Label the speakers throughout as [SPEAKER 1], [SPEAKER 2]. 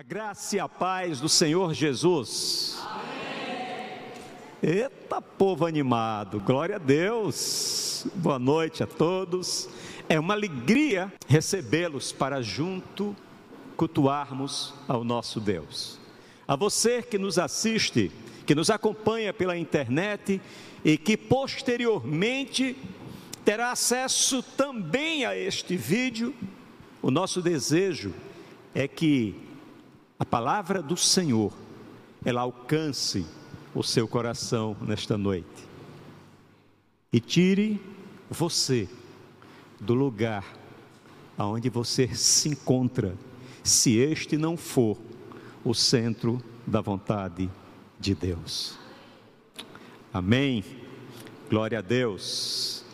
[SPEAKER 1] A graça e a paz do Senhor Jesus. Eita, povo animado, glória a Deus. Boa noite a todos. É uma alegria recebê-los para junto cultuarmos ao nosso Deus. A você que nos assiste, que nos acompanha pela internet e que posteriormente terá acesso também a este vídeo, o nosso desejo é que a palavra do Senhor, ela alcance o seu coração nesta noite. E tire você do lugar aonde você se encontra, se este não for o centro da vontade de Deus. Amém. Glória a Deus.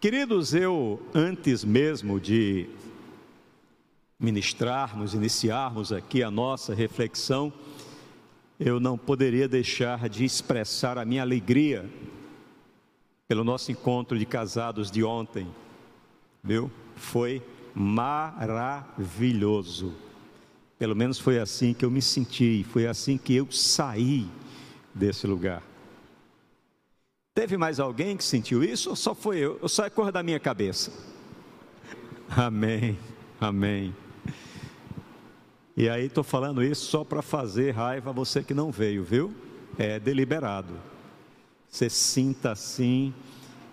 [SPEAKER 1] Queridos, eu antes mesmo de ministrarmos, iniciarmos aqui a nossa reflexão, eu não poderia deixar de expressar a minha alegria pelo nosso encontro de casados de ontem, viu? Foi maravilhoso. Pelo menos foi assim que eu me senti, foi assim que eu saí desse lugar. Teve mais alguém que sentiu isso ou só foi eu? Ou só é cor da minha cabeça? Amém, amém. E aí estou falando isso só para fazer raiva a você que não veio, viu? É deliberado. Você sinta assim.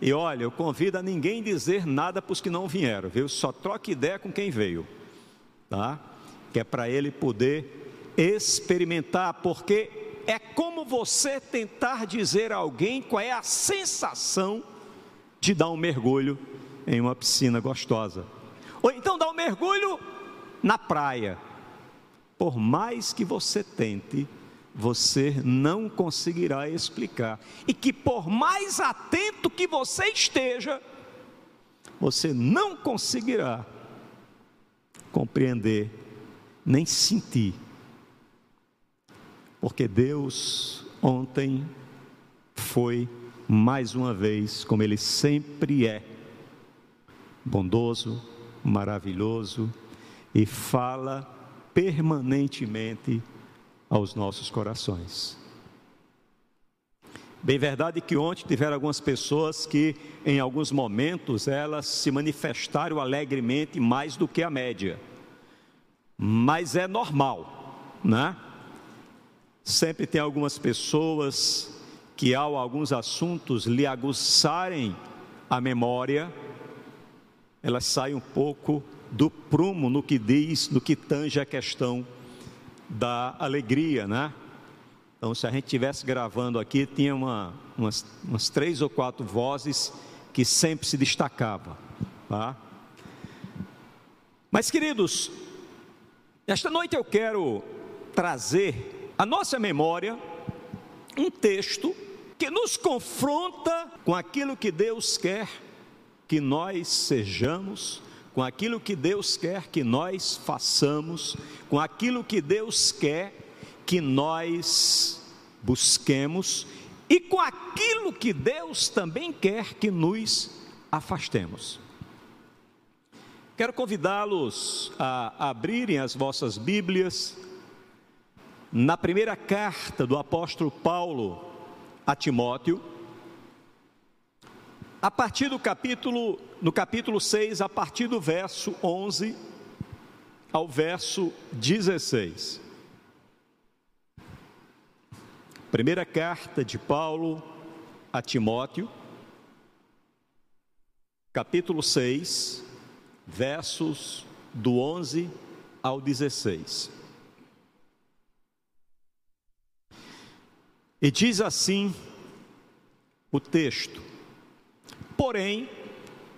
[SPEAKER 1] E olha, eu convido a ninguém dizer nada para os que não vieram, viu? Só troque ideia com quem veio, tá? Que é para ele poder experimentar, porque é como você tentar dizer a alguém qual é a sensação de dar um mergulho em uma piscina gostosa. Ou então dar um mergulho na praia por mais que você tente, você não conseguirá explicar. E que por mais atento que você esteja, você não conseguirá compreender, nem sentir. Porque Deus ontem foi mais uma vez, como Ele sempre é, bondoso, maravilhoso e fala permanentemente aos nossos corações. Bem verdade que ontem tiveram algumas pessoas que, em alguns momentos, elas se manifestaram alegremente mais do que a média. Mas é normal, né? Sempre tem algumas pessoas que, ao alguns assuntos lhe aguçarem a memória, elas saem um pouco do prumo no que diz, no que tange a questão da alegria, né? Então, se a gente estivesse gravando aqui, tinha uma, umas, umas três ou quatro vozes que sempre se destacavam, tá? Mas, queridos, esta noite eu quero trazer à nossa memória um texto que nos confronta com aquilo que Deus quer que nós sejamos com aquilo que Deus quer que nós façamos, com aquilo que Deus quer que nós busquemos e com aquilo que Deus também quer que nos afastemos. Quero convidá-los a abrirem as vossas Bíblias na primeira carta do apóstolo Paulo a Timóteo a partir do capítulo, no capítulo 6, a partir do verso 11 ao verso 16. Primeira carta de Paulo a Timóteo, capítulo 6, versos do 11 ao 16. E diz assim o texto: Porém,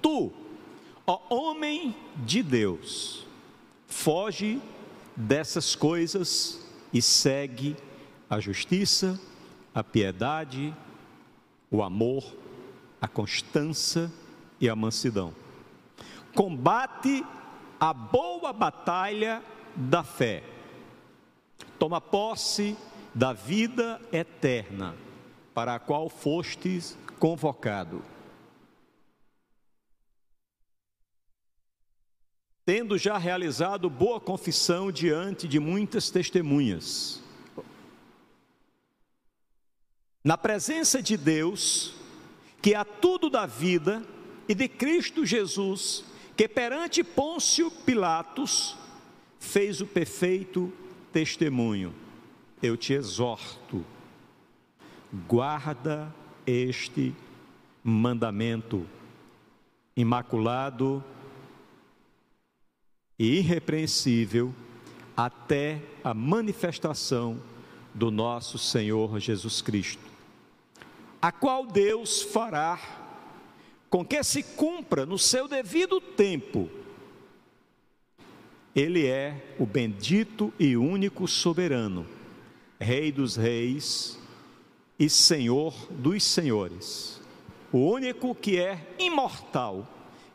[SPEAKER 1] tu, ó homem de Deus, foge dessas coisas e segue a justiça, a piedade, o amor, a constância e a mansidão. Combate a boa batalha da fé. Toma posse da vida eterna, para a qual fostes convocado tendo já realizado boa confissão diante de muitas testemunhas. Na presença de Deus, que a tudo da vida, e de Cristo Jesus, que perante Pôncio Pilatos fez o perfeito testemunho. Eu te exorto, guarda este mandamento imaculado e irrepreensível até a manifestação do nosso Senhor Jesus Cristo, a qual Deus fará com que se cumpra no seu devido tempo. Ele é o bendito e único soberano, Rei dos reis e Senhor dos senhores, o único que é imortal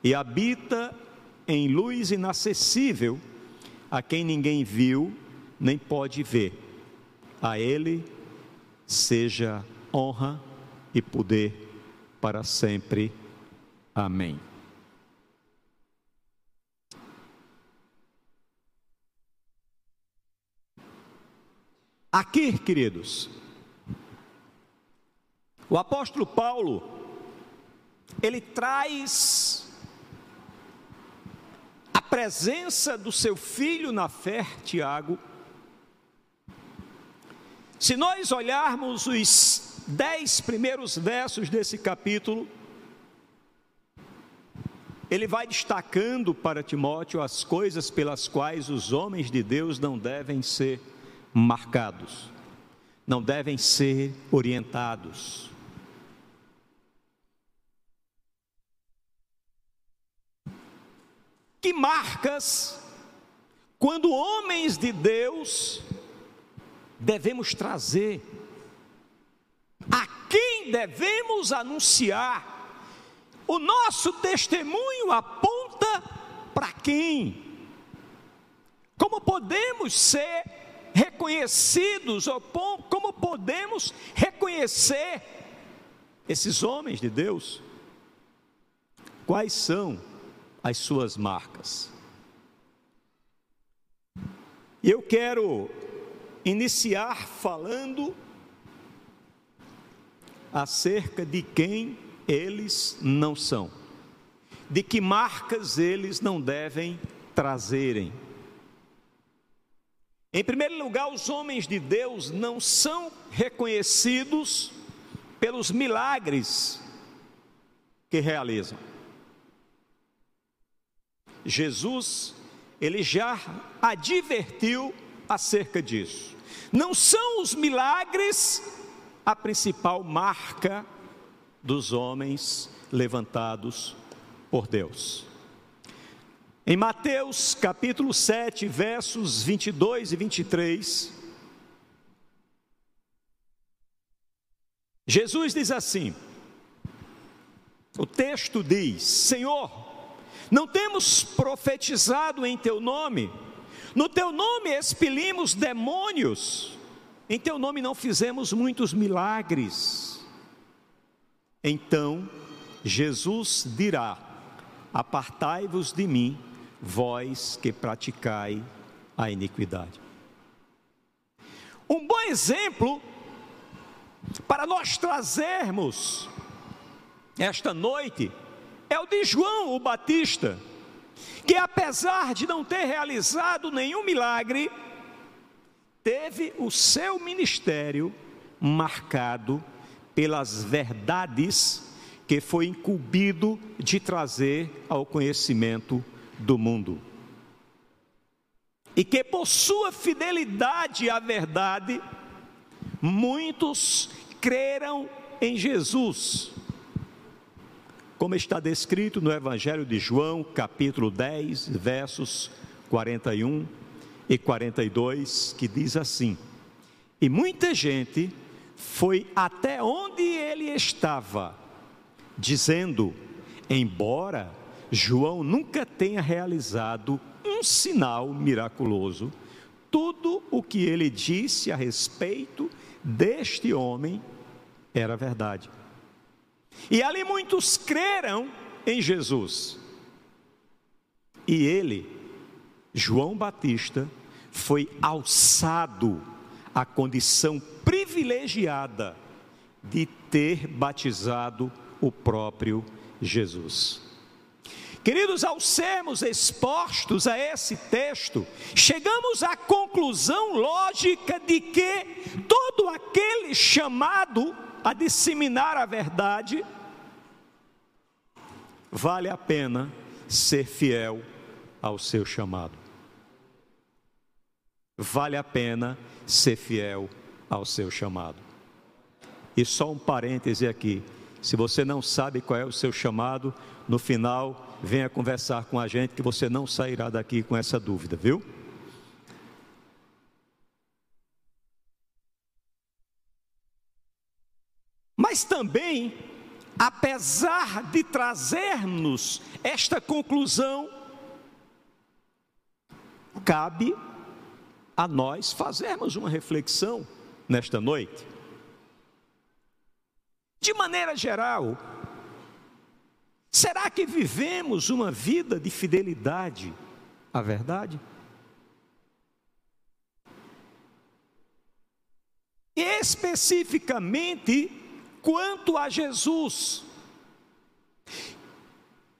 [SPEAKER 1] e habita em luz inacessível, a quem ninguém viu nem pode ver. A Ele seja honra e poder para sempre. Amém. Aqui, queridos, o apóstolo Paulo, ele traz presença do seu filho na fé, Tiago. Se nós olharmos os dez primeiros versos desse capítulo, ele vai destacando para Timóteo as coisas pelas quais os homens de Deus não devem ser marcados, não devem ser orientados. Que marcas, quando homens de Deus, devemos trazer? A quem devemos anunciar? O nosso testemunho aponta para quem? Como podemos ser reconhecidos, ou como podemos reconhecer esses homens de Deus? Quais são as suas marcas? Eu quero iniciar falando acerca de quem eles não são, de que marcas eles não devem trazerem. Em primeiro lugar, os homens de Deus não são reconhecidos pelos milagres que realizam. Jesus, ele já advertiu acerca disso. Não são os milagres a principal marca dos homens levantados por Deus. Em Mateus capítulo 7, versos 22 e 23, Jesus diz assim: o texto diz: Senhor, não temos profetizado em teu nome, no teu nome expelimos demônios, em teu nome não fizemos muitos milagres. Então Jesus dirá: Apartai-vos de mim, vós que praticai a iniquidade. Um bom exemplo para nós trazermos esta noite é o de João o Batista, que apesar de não ter realizado nenhum milagre, teve o seu ministério marcado pelas verdades que foi incumbido de trazer ao conhecimento do mundo. E que por sua fidelidade à verdade, muitos creram em Jesus. Como está descrito no Evangelho de João, capítulo 10, versos 41 e 42, que diz assim: E muita gente foi até onde ele estava, dizendo: embora João nunca tenha realizado um sinal miraculoso, tudo o que ele disse a respeito deste homem era verdade. E ali muitos creram em Jesus. E ele João Batista foi alçado à condição privilegiada de ter batizado o próprio Jesus. Queridos, ao sermos expostos a esse texto, chegamos à conclusão lógica de que todo aquele chamado a disseminar a verdade, vale a pena ser fiel ao seu chamado. Vale a pena ser fiel ao seu chamado. E só um parêntese aqui: se você não sabe qual é o seu chamado, no final, venha conversar com a gente que você não sairá daqui com essa dúvida, viu? Mas também, apesar de trazermos esta conclusão, cabe a nós fazermos uma reflexão nesta noite. De maneira geral, será que vivemos uma vida de fidelidade à verdade? Especificamente quanto a Jesus,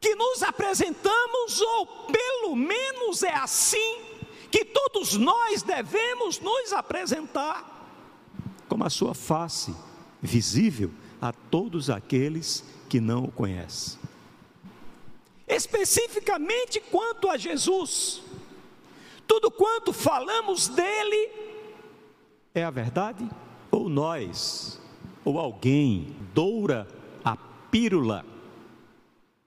[SPEAKER 1] que nos apresentamos, ou pelo menos é assim que todos nós devemos nos apresentar como a sua face visível a todos aqueles que não o conhecem. Especificamente quanto a Jesus, tudo quanto falamos dele é a verdade? Ou nós, ou alguém, doura a pílula,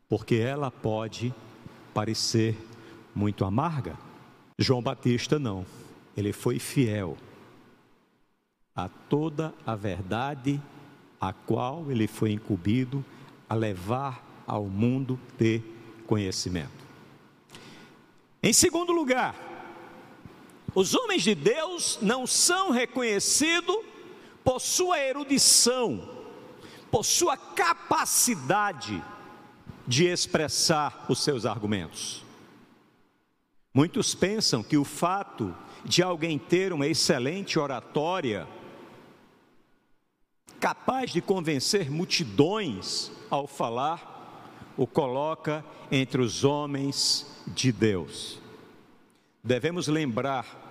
[SPEAKER 1] porque ela pode parecer muito amarga? João Batista não, ele foi fiel a toda a verdade a qual ele foi incumbido a levar ao mundo ter conhecimento. Em segundo lugar, os homens de Deus não são reconhecidos por sua erudição, por sua capacidade de expressar os seus argumentos. Muitos pensam que o fato de alguém ter uma excelente oratória, capaz de convencer multidões ao falar, o coloca entre os homens de Deus. Devemos lembrar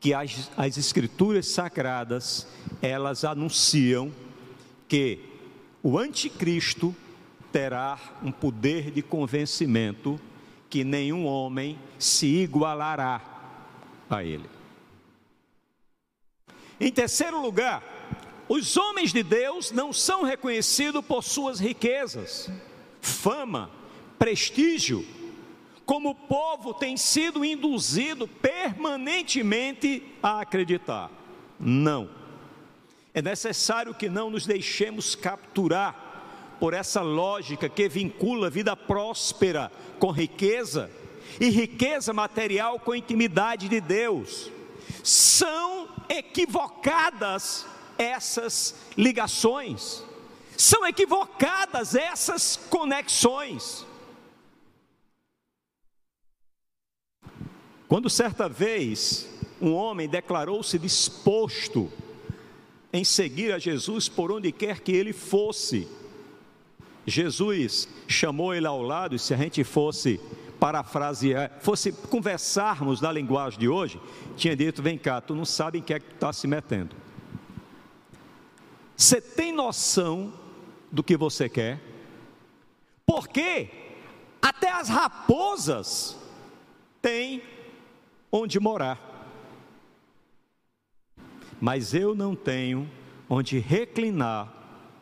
[SPEAKER 1] que as, as escrituras sagradas, elas anunciam que o anticristo terá um poder de convencimento que nenhum homem se igualará a ele. Em terceiro lugar, os homens de Deus não são reconhecidos por suas riquezas, fama, prestígio, como o povo tem sido induzido permanentemente a acreditar. Não. É necessário que não nos deixemos capturar por essa lógica que vincula vida próspera com riqueza e riqueza material com intimidade de Deus. São equivocadas essas ligações, são equivocadas essas conexões. Quando certa vez um homem declarou-se disposto em seguir a Jesus por onde quer que ele fosse, Jesus chamou ele ao lado e se a gente fosse parafrasear, fosse conversarmos na linguagem de hoje, tinha dito: vem cá, tu não sabe em que é que tu está se metendo. Você tem noção do que você quer? Porque até as raposas têm onde morar. Mas eu não tenho onde reclinar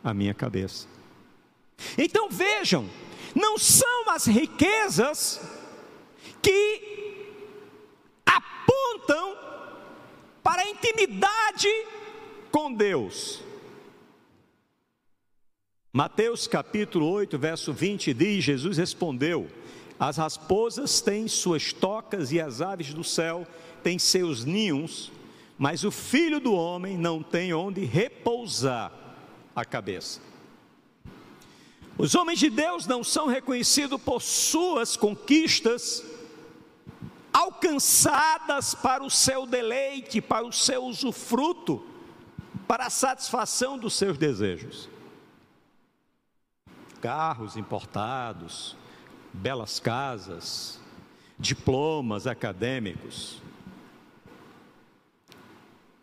[SPEAKER 1] a minha cabeça. Então vejam, não são as riquezas que apontam para a intimidade com Deus. Mateus capítulo 8, verso 20 diz: Jesus respondeu: As raposas têm suas tocas e as aves do céu têm seus ninhos, mas o filho do homem não tem onde repousar a cabeça. Os homens de Deus não são reconhecidos por suas conquistas, alcançadas para o seu deleite, para o seu usufruto, para a satisfação dos seus desejos. Carros importados, belas casas, diplomas acadêmicos.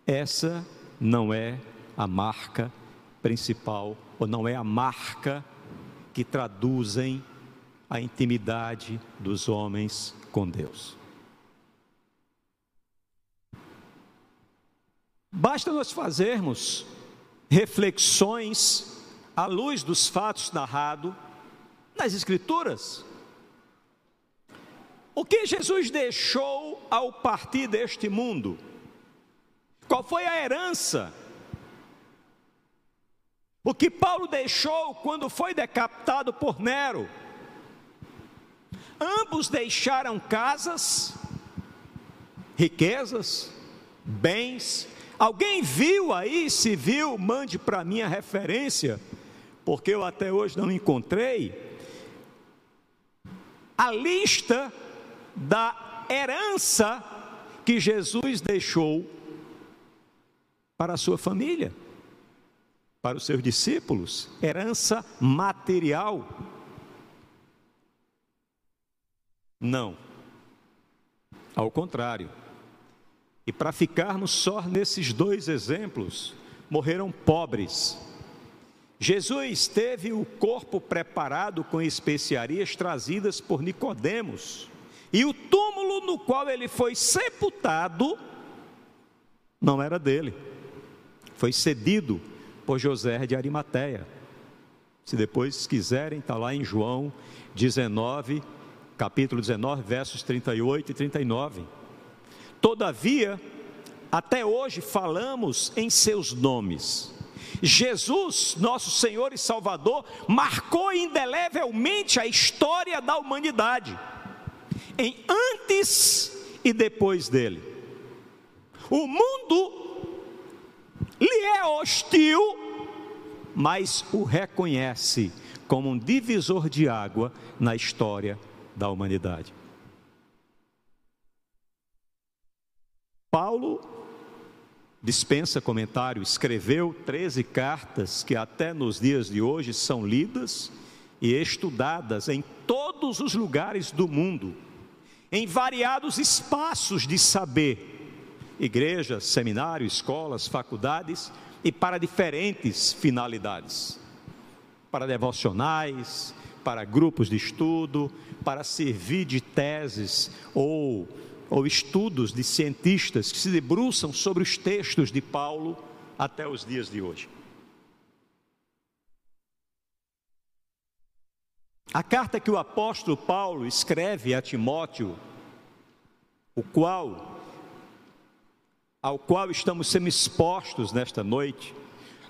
[SPEAKER 1] Essa não é a marca principal, ou não é a marca que traduzem a intimidade dos homens com Deus. Basta nós fazermos reflexões à luz dos fatos narrados nas Escrituras. O que Jesus deixou ao partir deste mundo? Qual foi a herança? O que Paulo deixou quando foi decapitado por Nero? Ambos deixaram casas, riquezas, bens, Alguém viu aí? Se viu, mande para mim a referência, porque eu até hoje não encontrei. A lista da herança que Jesus deixou para a sua família, para os seus discípulos, herança material. Não. Ao contrário e para ficarmos só nesses dois exemplos, morreram pobres. Jesus teve o corpo preparado com especiarias trazidas por Nicodemos, e o túmulo no qual ele foi sepultado não era dele. Foi cedido por José de Arimateia. Se depois quiserem, está lá em João 19, capítulo 19, versos 38 e 39. Todavia, até hoje falamos em seus nomes. Jesus, nosso Senhor e Salvador, marcou indelevelmente a história da humanidade, em antes e depois dele. O mundo lhe é hostil, mas o reconhece como um divisor de água na história da humanidade. Paulo dispensa comentário, escreveu 13 cartas que até nos dias de hoje são lidas e estudadas em todos os lugares do mundo, em variados espaços de saber, igrejas, seminários, escolas, faculdades e para diferentes finalidades. Para devocionais, para grupos de estudo, para servir de teses ou ou estudos de cientistas que se debruçam sobre os textos de Paulo até os dias de hoje. A carta que o apóstolo Paulo escreve a Timóteo, o qual ao qual estamos sendo expostos nesta noite,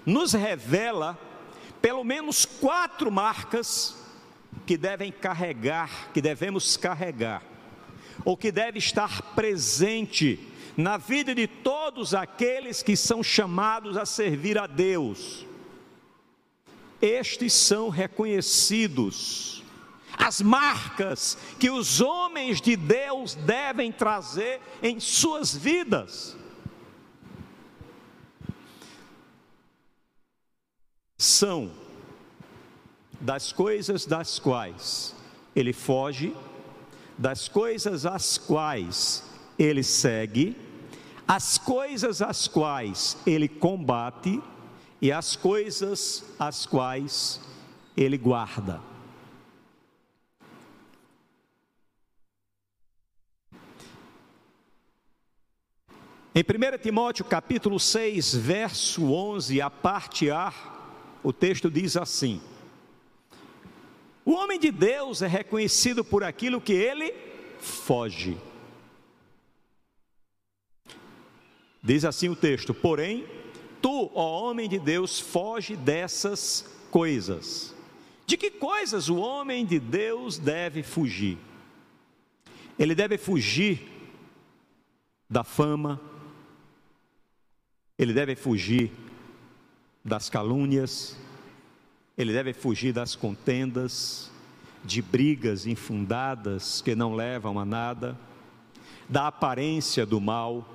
[SPEAKER 1] nos revela pelo menos quatro marcas que devem carregar, que devemos carregar ou que deve estar presente na vida de todos aqueles que são chamados a servir a Deus. Estes são reconhecidos, as marcas que os homens de Deus devem trazer em suas vidas. São das coisas das quais ele foge das coisas às quais ele segue, as coisas às quais ele combate e as coisas às quais ele guarda. Em 1 Timóteo capítulo 6, verso 11, a parte A, o texto diz assim: o homem de Deus é reconhecido por aquilo que ele foge. Diz assim o texto: Porém, tu, ó homem de Deus, foge dessas coisas. De que coisas o homem de Deus deve fugir? Ele deve fugir da fama, ele deve fugir das calúnias, ele deve fugir das contendas, de brigas infundadas que não levam a nada. da aparência do mal,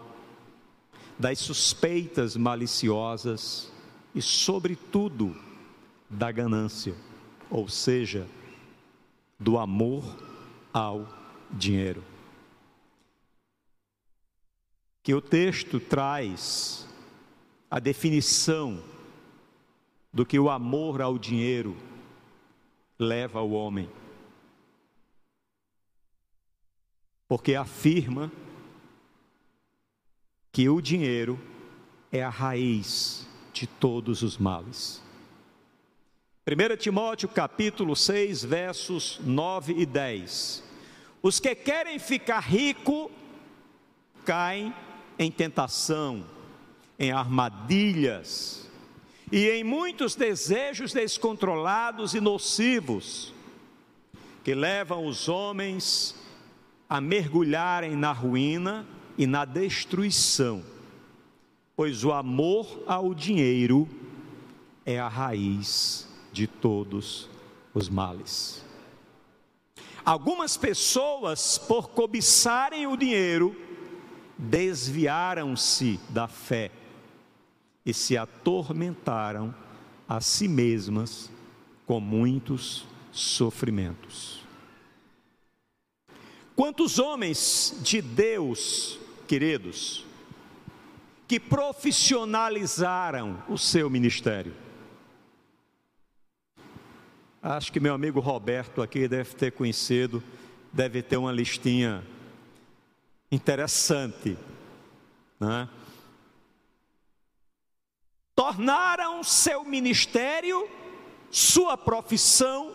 [SPEAKER 1] das suspeitas maliciosas e, sobretudo, da ganância, ou seja, do amor ao dinheiro. Que o texto traz a definição do que o amor ao dinheiro leva ao homem. Porque afirma que o dinheiro é a raiz de todos os males. 1 Timóteo capítulo 6, versos 9 e 10. Os que querem ficar rico caem em tentação, em armadilhas e em muitos desejos descontrolados e nocivos que levam os homens a mergulharem na ruína e na destruição, pois o amor ao dinheiro é a raiz de todos os males. Algumas pessoas, por cobiçarem o dinheiro, desviaram-se da fé e se atormentaram a si mesmas com muitos sofrimentos. Quantos homens de Deus, queridos, que profissionalizaram o seu ministério? Acho que meu amigo Roberto aqui deve ter conhecido, deve ter uma listinha interessante, né? tornaram seu ministério, sua profissão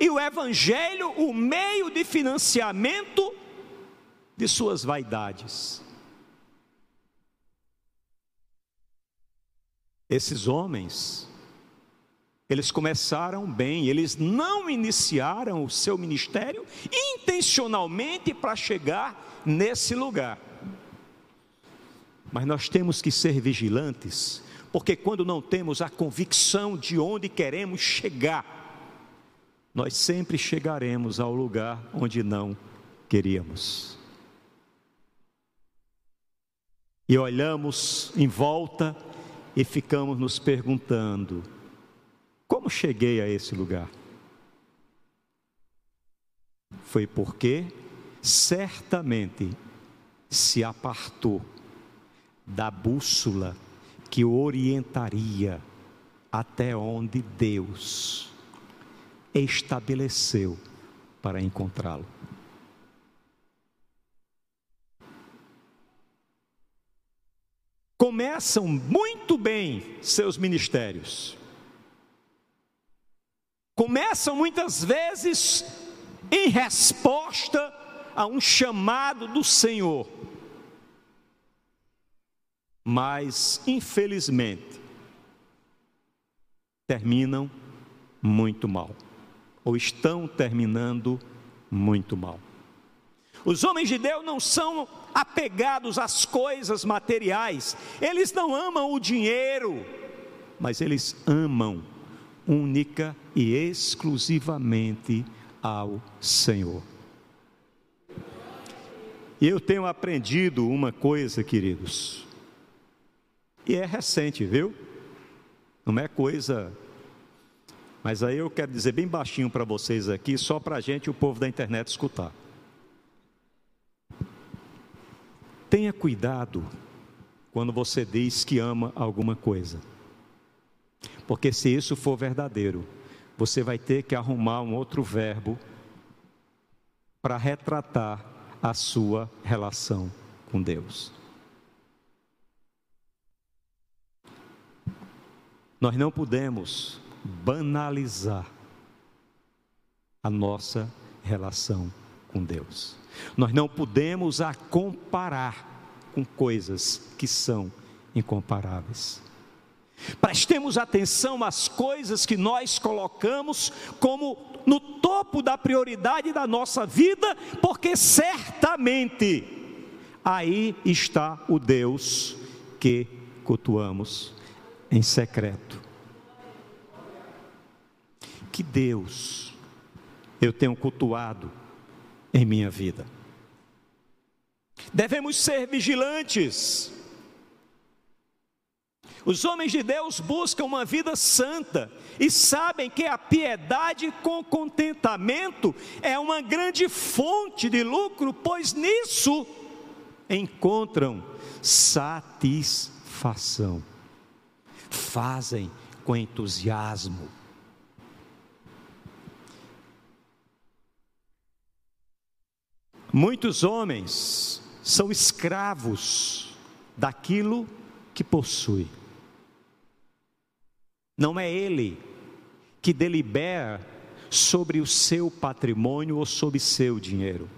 [SPEAKER 1] e o evangelho o meio de financiamento de suas vaidades. Esses homens, eles começaram bem, eles não iniciaram o seu ministério intencionalmente para chegar nesse lugar. Mas nós temos que ser vigilantes porque quando não temos a convicção de onde queremos chegar, nós sempre chegaremos ao lugar onde não queríamos. E olhamos em volta e ficamos nos perguntando: como cheguei a esse lugar? Foi porque certamente se apartou da bússola que o orientaria até onde Deus estabeleceu para encontrá-lo. Começam muito bem seus ministérios. Começam muitas vezes em resposta a um chamado do Senhor mas infelizmente terminam muito mal, ou estão terminando muito mal. Os homens de Deus não são apegados às coisas materiais, eles não amam o dinheiro, mas eles amam única e exclusivamente ao Senhor. E eu tenho aprendido uma coisa, queridos, e é recente, viu? Não é coisa. Mas aí eu quero dizer bem baixinho para vocês aqui, só para a gente o povo da internet escutar. Tenha cuidado quando você diz que ama alguma coisa. Porque se isso for verdadeiro, você vai ter que arrumar um outro verbo para retratar a sua relação com Deus. Nós não podemos banalizar a nossa relação com Deus. Nós não podemos a comparar com coisas que são incomparáveis. Prestemos atenção às coisas que nós colocamos como no topo da prioridade da nossa vida, porque certamente aí está o Deus que cultuamos em secreto. Que Deus eu tenho cultuado em minha vida. Devemos ser vigilantes. Os homens de Deus buscam uma vida santa e sabem que a piedade com contentamento é uma grande fonte de lucro, pois nisso encontram satisfação. Fazem com entusiasmo. Muitos homens são escravos daquilo que possui. Não é ele que delibera sobre o seu patrimônio ou sobre seu dinheiro,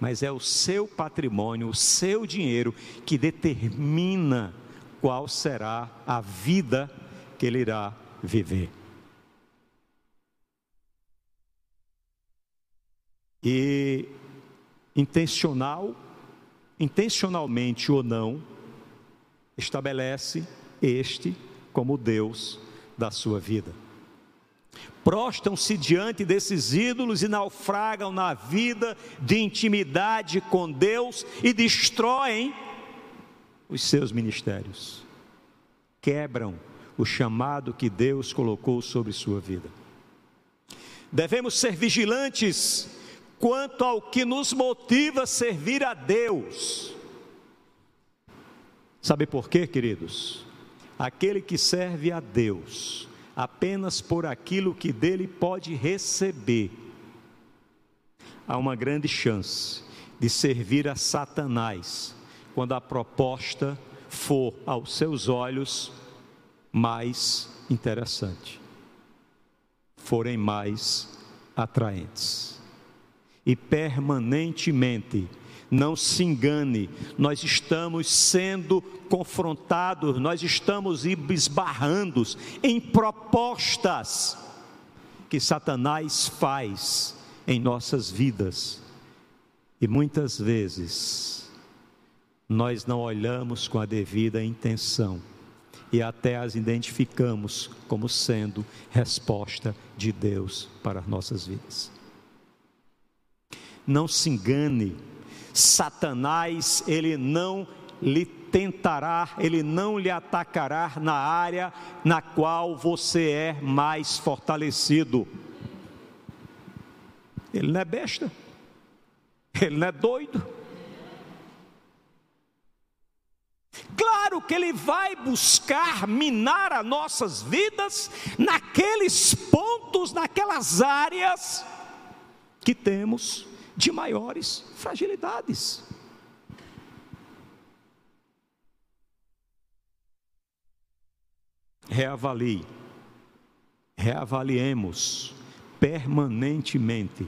[SPEAKER 1] mas é o seu patrimônio, o seu dinheiro que determina qual será a vida que ele irá viver. E intencional, intencionalmente ou não, estabelece este como Deus da sua vida. Prostam-se diante desses ídolos e naufragam na vida de intimidade com Deus e destroem os seus ministérios. Quebram o chamado que Deus colocou sobre sua vida. Devemos ser vigilantes quanto ao que nos motiva a servir a Deus. Sabe por quê, queridos? Aquele que serve a Deus apenas por aquilo que dele pode receber, há uma grande chance de servir a Satanás quando a proposta for aos seus olhos mais interessante, forem mais atraentes. E permanentemente não se engane, nós estamos sendo confrontados, nós estamos esbarrando em propostas que Satanás faz em nossas vidas. E muitas vezes nós não olhamos com a devida intenção e até as identificamos como sendo resposta de Deus para as nossas vidas. Não se engane, Satanás, ele não lhe tentará, ele não lhe atacará na área na qual você é mais fortalecido. Ele não é besta, ele não é doido. Claro que ele vai buscar minar as nossas vidas naqueles pontos, naquelas áreas que temos de maiores fragilidades. Reavalie, reavaliemos permanentemente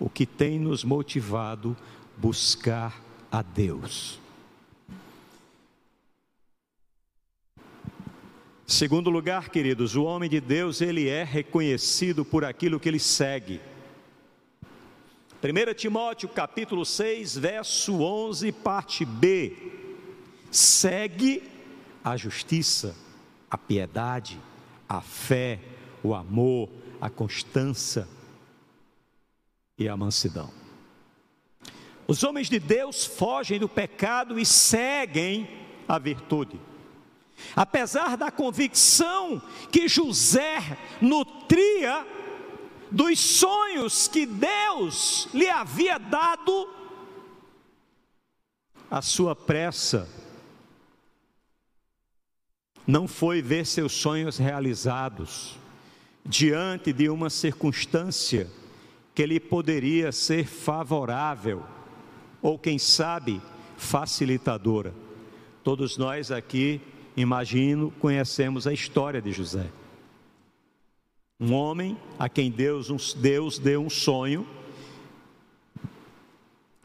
[SPEAKER 1] o que tem nos motivado buscar a Deus. Segundo lugar, queridos, o homem de Deus, ele é reconhecido por aquilo que ele segue. 1 Timóteo capítulo 6, verso 11, parte B. Segue a justiça, a piedade, a fé, o amor, a constância e a mansidão. Os homens de Deus fogem do pecado e seguem a virtude. Apesar da convicção que José nutria dos sonhos que Deus lhe havia dado, a sua pressa não foi ver seus sonhos realizados diante de uma circunstância que lhe poderia ser favorável ou quem sabe facilitadora. Todos nós aqui, imagino, conhecemos a história de José. Um homem a quem Deus, Deus deu um sonho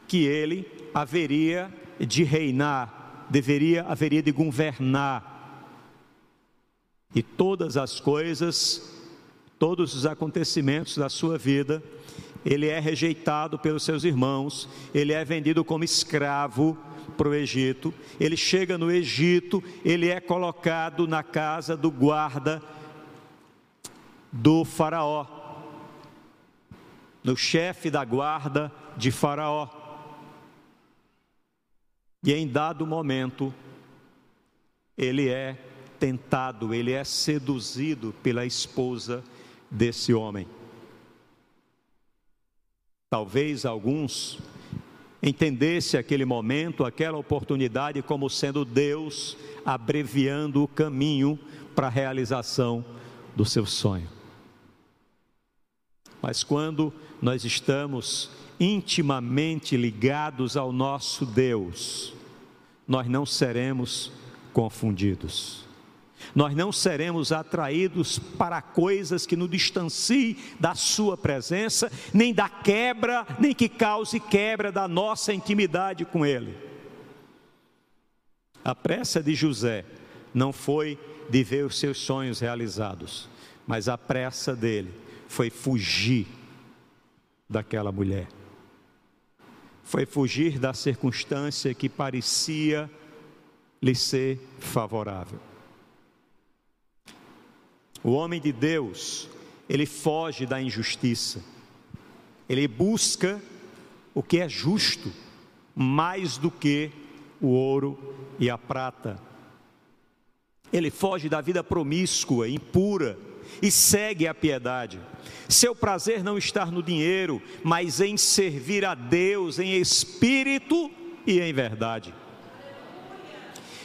[SPEAKER 1] que ele haveria de reinar, deveria haveria de governar. E todas as coisas, todos os acontecimentos da sua vida, ele é rejeitado pelos seus irmãos, ele é vendido como escravo para o Egito, ele chega no Egito, ele é colocado na casa do guarda do Faraó, no chefe da guarda de Faraó. E em dado momento, ele é tentado, ele é seduzido pela esposa desse homem. Talvez alguns entendesse aquele momento, aquela oportunidade como sendo Deus abreviando o caminho para a realização do seu sonho. Mas quando nós estamos intimamente ligados ao nosso Deus, nós não seremos confundidos. Nós não seremos atraídos para coisas que nos distanciem da Sua presença, nem da quebra, nem que cause quebra da nossa intimidade com Ele. A pressa de José não foi de ver os seus sonhos realizados, mas a pressa dele foi fugir daquela mulher. Foi fugir da circunstância que parecia lhe ser favorável. O homem de Deus, ele foge da injustiça, ele busca o que é justo, mais do que o ouro e a prata. Ele foge da vida promíscua, impura, e segue a piedade. Seu prazer não está no dinheiro, mas em servir a Deus em espírito e em verdade.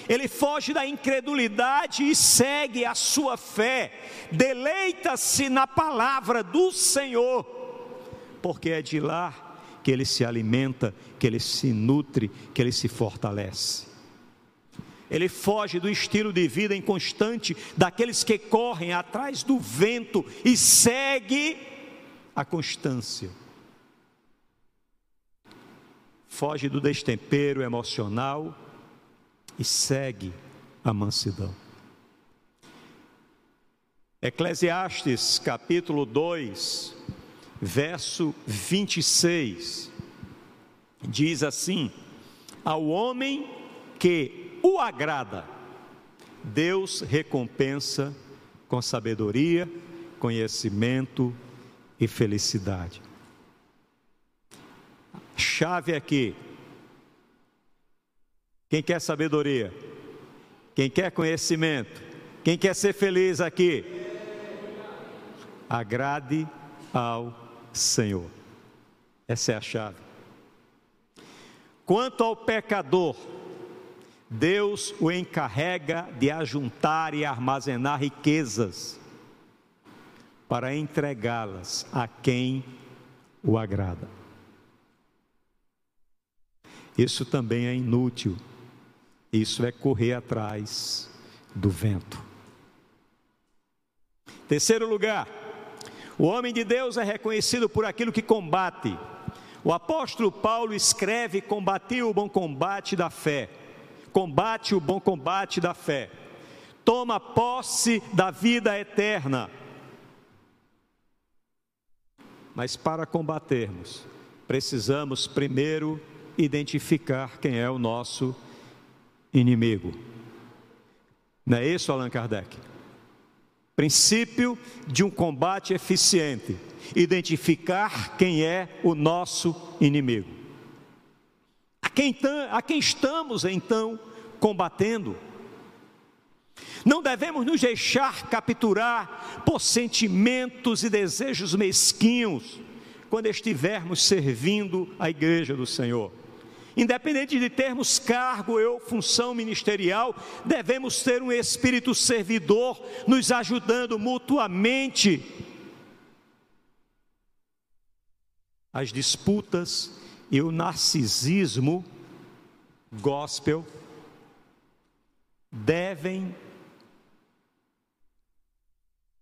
[SPEAKER 1] Ele foge da incredulidade e segue a sua fé, deleita-se na palavra do Senhor, porque é de lá que ele se alimenta, que ele se nutre, que ele se fortalece. Ele foge do estilo de vida inconstante daqueles que correm atrás do vento e segue a constância. Foge do destempero emocional e segue a mansidão. Eclesiastes capítulo 2, verso 26, diz assim: Ao homem que o agrada, Deus recompensa com sabedoria, conhecimento e felicidade. Chave aqui. Quem quer sabedoria? Quem quer conhecimento? Quem quer ser feliz aqui? Agrade ao Senhor. Essa é a chave. Quanto ao pecador, Deus o encarrega de ajuntar e armazenar riquezas para entregá-las a quem o agrada. Isso também é inútil, isso é correr atrás do vento. Terceiro lugar, o homem de Deus é reconhecido por aquilo que combate. O apóstolo Paulo escreve: combati o bom combate da fé combate o bom combate da fé, toma posse da vida eterna. Mas para combatermos, precisamos primeiro identificar quem é o nosso inimigo. Não é isso, Allan Kardec? Princípio de um combate eficiente: identificar quem é o nosso inimigo. A quem, a quem estamos então combatendo. Não devemos nos deixar capturar por sentimentos e desejos mesquinhos quando estivermos servindo a igreja do Senhor. Independente de termos cargo ou função ministerial, devemos ter um espírito servidor nos ajudando mutuamente. As disputas e o narcisismo gospel devem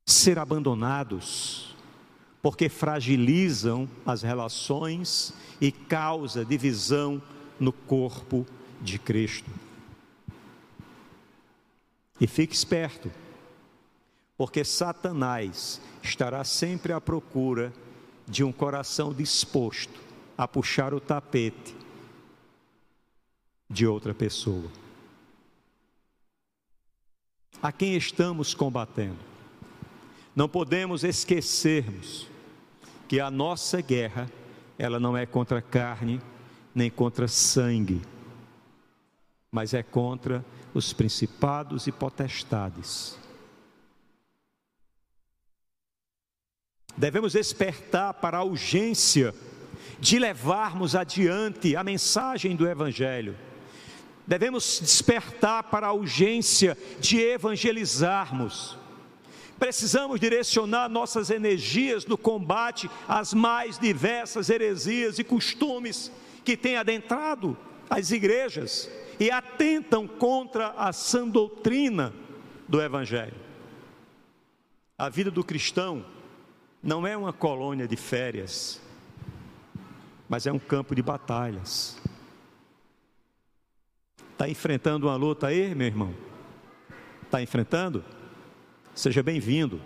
[SPEAKER 1] ser abandonados, porque fragilizam as relações e causa divisão no corpo de Cristo. E fique esperto, porque Satanás estará sempre à procura de um coração disposto a puxar o tapete de outra pessoa a quem estamos combatendo. Não podemos esquecermos que a nossa guerra, ela não é contra carne nem contra sangue, mas é contra os principados e potestades. Devemos despertar para a urgência de levarmos adiante a mensagem do Evangelho. Devemos despertar para a urgência de evangelizarmos. Precisamos direcionar nossas energias no combate às mais diversas heresias e costumes que têm adentrado as igrejas e atentam contra a sã doutrina do Evangelho. A vida do cristão não é uma colônia de férias, mas é um campo de batalhas. Está enfrentando uma luta aí, meu irmão? Está enfrentando? Seja bem-vindo.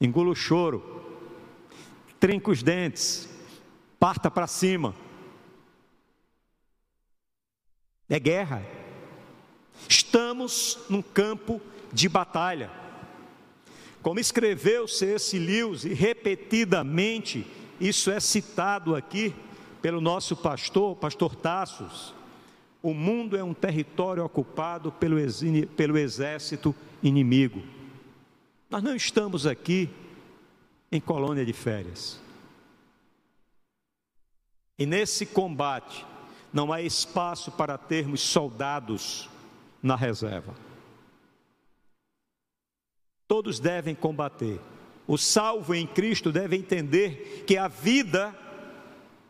[SPEAKER 1] Engula o choro, trinca os dentes, parta para cima. É guerra. Estamos num campo de batalha. Como escreveu C.S. Lewis e repetidamente, isso é citado aqui pelo nosso pastor, pastor Tassos, o mundo é um território ocupado pelo, pelo exército inimigo. Nós não estamos aqui em colônia de férias. E nesse combate não há espaço para termos soldados na reserva. Todos devem combater. O salvo em Cristo deve entender que a vida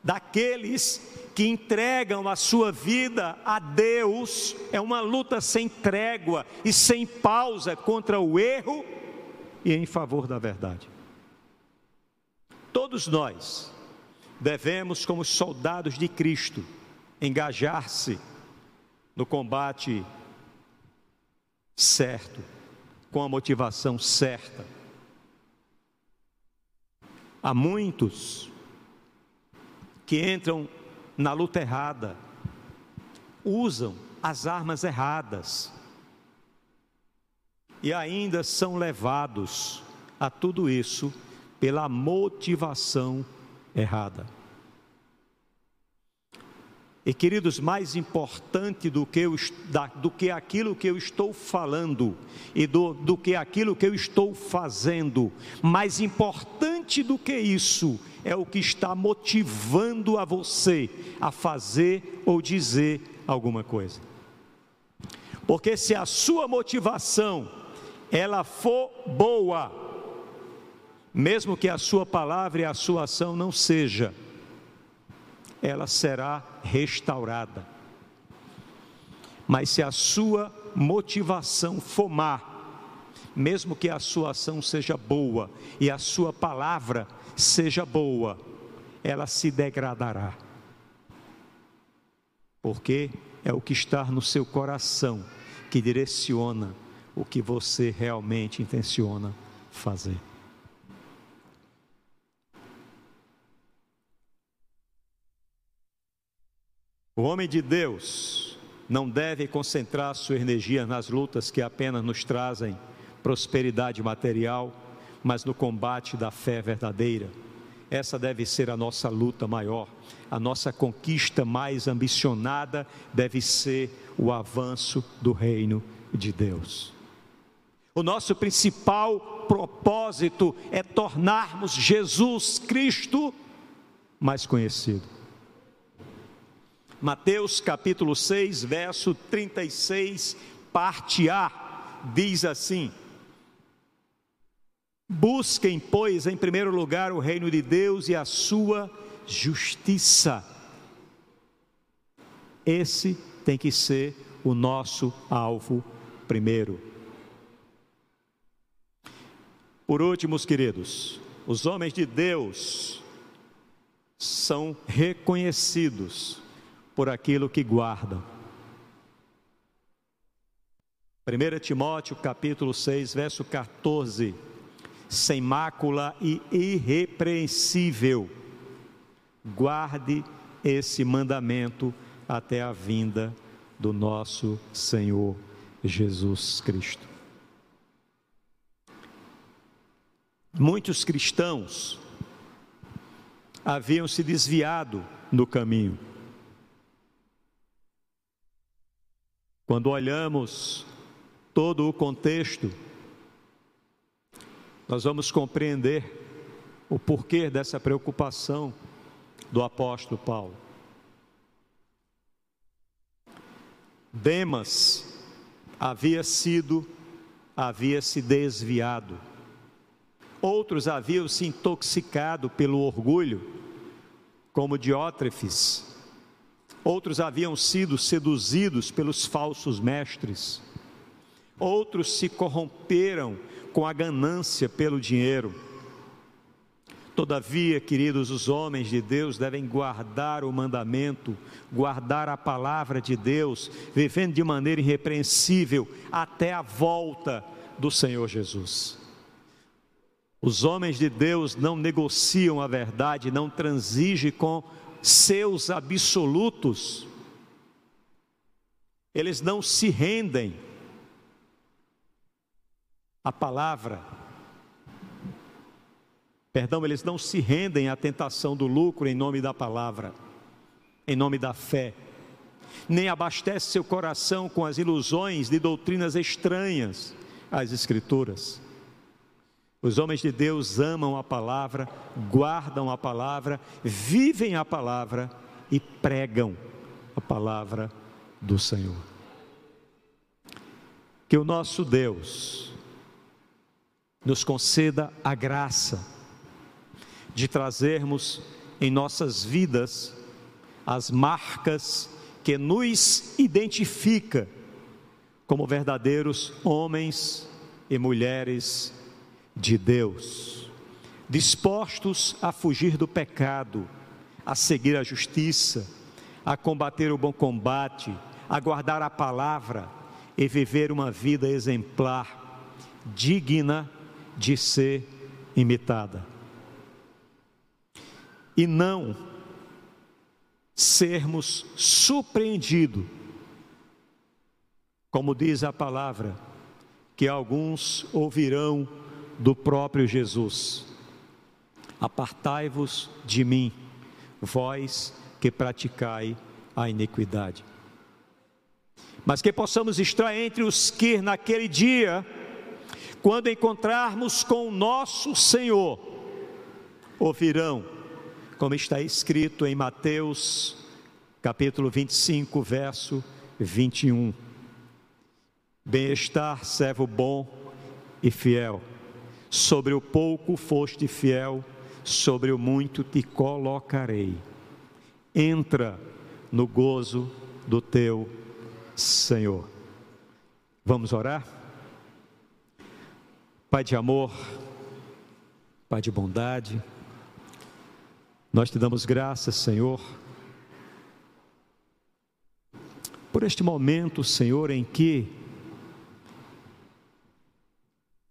[SPEAKER 1] daqueles que entregam a sua vida a Deus é uma luta sem trégua e sem pausa contra o erro e em favor da verdade. Todos nós devemos, como soldados de Cristo, engajar-se no combate certo com a motivação certa. Há muitos que entram na luta errada, usam as armas erradas e ainda são levados a tudo isso pela motivação errada. E queridos, mais importante do que, eu, do que aquilo que eu estou falando e do, do que aquilo que eu estou fazendo, mais importante do que isso é o que está motivando a você a fazer ou dizer alguma coisa. Porque se a sua motivação ela for boa, mesmo que a sua palavra e a sua ação não seja, ela será restaurada. Mas se a sua motivação for má, mesmo que a sua ação seja boa e a sua palavra seja boa, ela se degradará. Porque é o que está no seu coração que direciona o que você realmente intenciona fazer. O homem de Deus não deve concentrar sua energia nas lutas que apenas nos trazem prosperidade material, mas no combate da fé verdadeira. Essa deve ser a nossa luta maior. A nossa conquista mais ambicionada deve ser o avanço do reino de Deus. O nosso principal propósito é tornarmos Jesus Cristo mais conhecido. Mateus capítulo 6, verso 36, parte A, diz assim: Busquem, pois, em primeiro lugar o reino de Deus e a sua justiça. Esse tem que ser o nosso alvo primeiro. Por último, queridos, os homens de Deus são reconhecidos por aquilo que guardam. 1 Timóteo capítulo 6, verso 14. Sem mácula e irrepreensível, guarde esse mandamento até a vinda do nosso Senhor Jesus Cristo. Muitos cristãos haviam se desviado no caminho Quando olhamos todo o contexto, nós vamos compreender o porquê dessa preocupação do apóstolo Paulo. Demas havia sido, havia se desviado. Outros haviam se intoxicado pelo orgulho, como Diótrefes. Outros haviam sido seduzidos pelos falsos mestres. Outros se corromperam com a ganância pelo dinheiro. Todavia, queridos, os homens de Deus devem guardar o mandamento, guardar a palavra de Deus, vivendo de maneira irrepreensível até a volta do Senhor Jesus. Os homens de Deus não negociam a verdade, não transigem com seus absolutos, eles não se rendem à palavra Perdão, eles não se rendem à tentação do lucro em nome da palavra, em nome da fé, nem abastece seu coração com as ilusões de doutrinas estranhas às Escrituras. Os homens de Deus amam a palavra, guardam a palavra, vivem a palavra e pregam a palavra do Senhor. Que o nosso Deus nos conceda a graça de trazermos em nossas vidas as marcas que nos identifica como verdadeiros homens e mulheres de Deus, dispostos a fugir do pecado, a seguir a justiça, a combater o bom combate, a guardar a palavra e viver uma vida exemplar, digna de ser imitada. E não sermos surpreendidos, como diz a palavra, que alguns ouvirão do próprio Jesus: Apartai-vos de mim, vós que praticai a iniquidade. Mas que possamos estar entre os que naquele dia, quando encontrarmos com o nosso Senhor, ouvirão como está escrito em Mateus, capítulo 25, verso 21. Bem-estar, servo bom e fiel. Sobre o pouco foste fiel, sobre o muito te colocarei. Entra no gozo do teu Senhor. Vamos orar? Pai de amor, Pai de bondade, nós te damos graças, Senhor, por este momento, Senhor, em que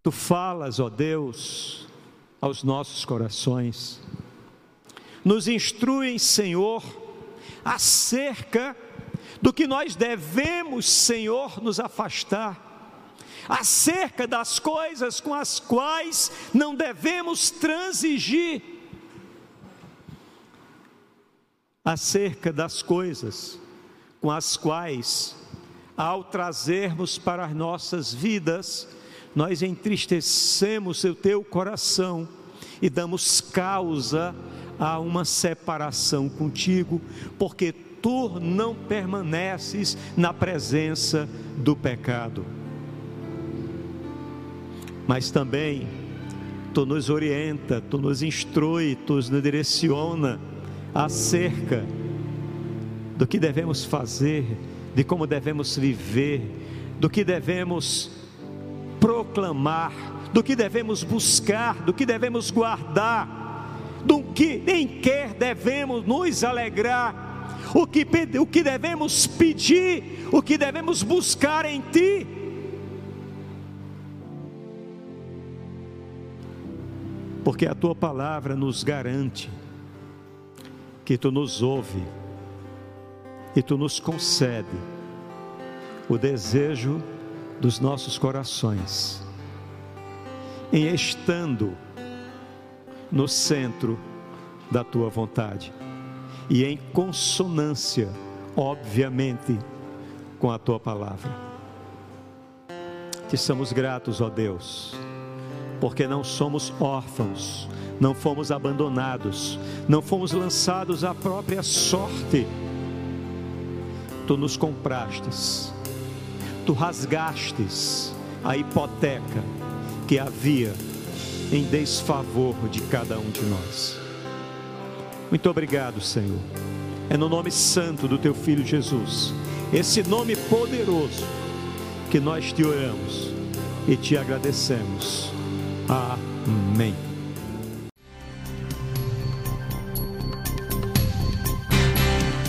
[SPEAKER 1] Tu falas, ó Deus, aos nossos corações, nos instruem, Senhor, acerca do que nós devemos, Senhor, nos afastar, acerca das coisas com as quais não devemos transigir, acerca das coisas com as quais, ao trazermos para as nossas vidas, nós entristecemos o teu coração e damos causa a uma separação contigo, porque tu não permaneces na presença do pecado. Mas também tu nos orienta, tu nos instrui, tu nos direciona acerca do que devemos fazer, de como devemos viver, do que devemos proclamar, do que devemos buscar, do que devemos guardar, do que em que devemos nos alegrar, o que, o que devemos pedir, o que devemos buscar em Ti. Porque a Tua palavra nos garante que tu nos ouve e tu nos concede o desejo dos nossos corações, em estando no centro da tua vontade e em consonância, obviamente, com a tua palavra. Te somos gratos, ó Deus, porque não somos órfãos, não fomos abandonados, não fomos lançados à própria sorte. Tu nos comprastes, tu rasgastes a hipoteca que havia em desfavor de cada um de nós. Muito obrigado, Senhor. É no nome santo do teu filho Jesus, esse nome poderoso, que nós te oramos e te agradecemos. Amém.